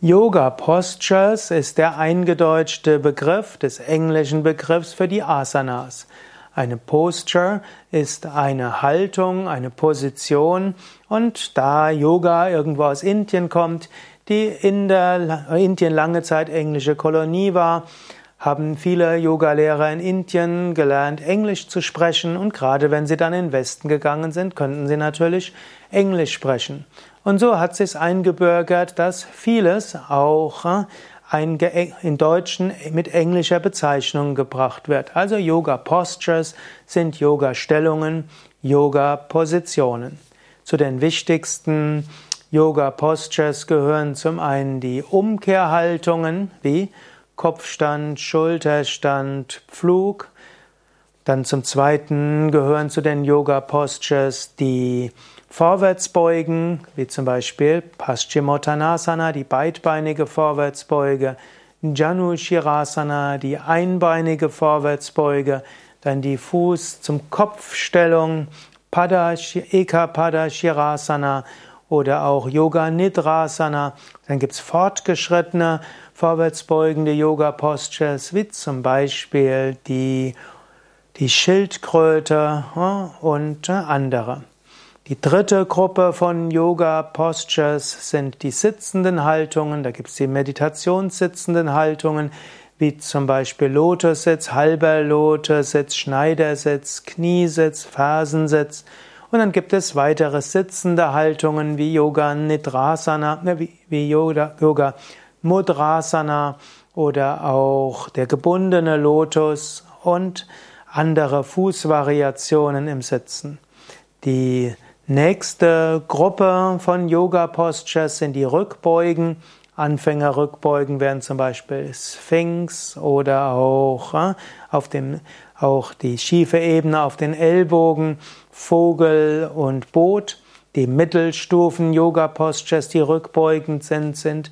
Yoga Postures ist der eingedeutschte Begriff des englischen Begriffs für die Asanas. Eine Posture ist eine Haltung, eine Position und da Yoga irgendwo aus Indien kommt, die in der Indien lange Zeit englische Kolonie war, haben viele Yogalehrer in Indien gelernt, Englisch zu sprechen und gerade wenn sie dann in den Westen gegangen sind, könnten sie natürlich Englisch sprechen. Und so hat sich eingebürgert, dass vieles auch äh, in Deutschen mit englischer Bezeichnung gebracht wird. Also Yoga Postures sind Yoga Stellungen, Yoga Positionen. Zu den wichtigsten Yoga Postures gehören zum einen die Umkehrhaltungen wie Kopfstand, Schulterstand, Pflug. Dann zum zweiten gehören zu den Yoga Postures die Vorwärtsbeugen, wie zum Beispiel Paschimottanasana, die beidbeinige Vorwärtsbeuge, Janu Shirasana, die einbeinige Vorwärtsbeuge, dann die Fuß zum Kopfstellung, Pada, Eka Pada oder auch Yoga Nidrasana. Dann gibt's fortgeschrittene vorwärtsbeugende Yoga Postures, wie zum Beispiel die, die Schildkröte und andere. Die dritte Gruppe von Yoga Postures sind die sitzenden Haltungen. Da gibt es die meditationssitzenden Haltungen, wie zum Beispiel Lotussitz, halber Lotussitz, Schneidersitz, Kniesitz, Fersensitz. Und dann gibt es weitere sitzende Haltungen wie Yoga Nidrasana, wie, wie Yoga, Yoga Mudrasana oder auch der gebundene Lotus und andere Fußvariationen im Sitzen. Die nächste Gruppe von Yoga Postures sind die Rückbeugen. Anfängerrückbeugen wären zum Beispiel Sphinx oder auch äh, auf dem auch die schiefe Ebene auf den Ellbogen, Vogel und Boot. Die Mittelstufen Yoga Postures, die rückbeugend sind, sind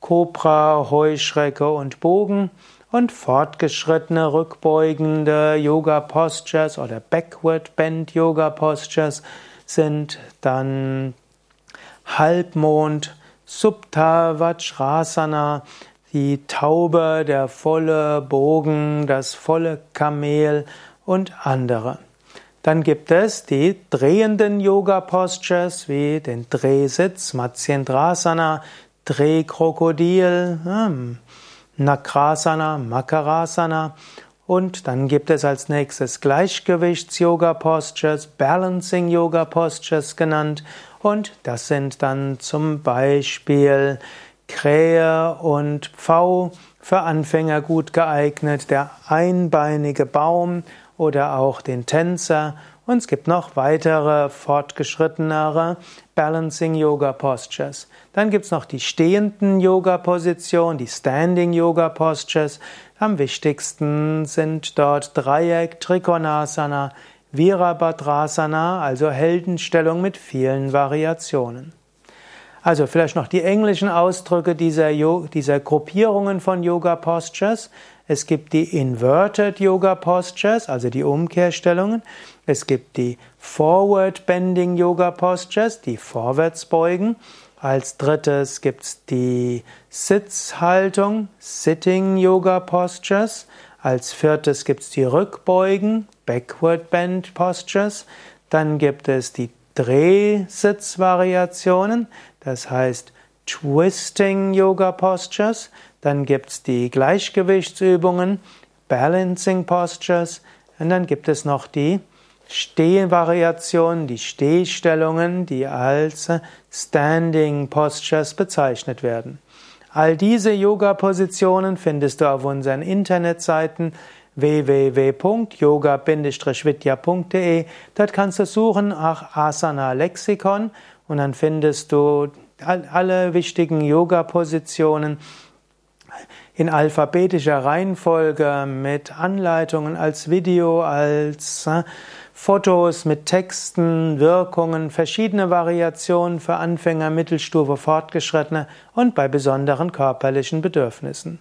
Kobra, Heuschrecke und Bogen und fortgeschrittene rückbeugende Yoga Postures oder Backward Bend Yoga Postures sind dann Halbmond, Subta Vajrasana, die Taube, der volle Bogen, das volle Kamel und andere. Dann gibt es die drehenden Yoga Postures wie den Drehsitz, Matsyendrasana, Drehkrokodil, hm, Nakrasana, Makarasana und dann gibt es als nächstes Gleichgewichts-Yoga-Postures, Balancing-Yoga-Postures genannt und das sind dann zum Beispiel Krähe und Pfau für Anfänger gut geeignet, der einbeinige Baum oder auch den Tänzer und es gibt noch weitere fortgeschrittenere Balancing Yoga Postures. Dann gibt es noch die stehenden Yoga Positionen, die Standing Yoga Postures. Am wichtigsten sind dort Dreieck, Trikonasana, Virabhadrasana, also Heldenstellung mit vielen Variationen. Also vielleicht noch die englischen Ausdrücke dieser, dieser Gruppierungen von Yoga Postures. Es gibt die Inverted Yoga Postures, also die Umkehrstellungen. Es gibt die Forward Bending Yoga Postures, die Vorwärtsbeugen. Als drittes gibt es die Sitzhaltung, Sitting Yoga Postures. Als viertes gibt es die Rückbeugen, Backward Bend Postures. Dann gibt es die Drehsitzvariationen, das heißt Twisting Yoga Postures. Dann gibt es die Gleichgewichtsübungen, Balancing Postures. Und dann gibt es noch die Stehvariationen, die Stehstellungen, die als Standing Postures bezeichnet werden. All diese Yoga-Positionen findest du auf unseren Internetseiten www.yoga-vidya.de. Dort kannst du suchen nach Asana Lexikon und dann findest du alle wichtigen Yoga-Positionen in alphabetischer Reihenfolge mit Anleitungen als Video, als äh, Fotos mit Texten, Wirkungen, verschiedene Variationen für Anfänger, Mittelstufe, Fortgeschrittene und bei besonderen körperlichen Bedürfnissen.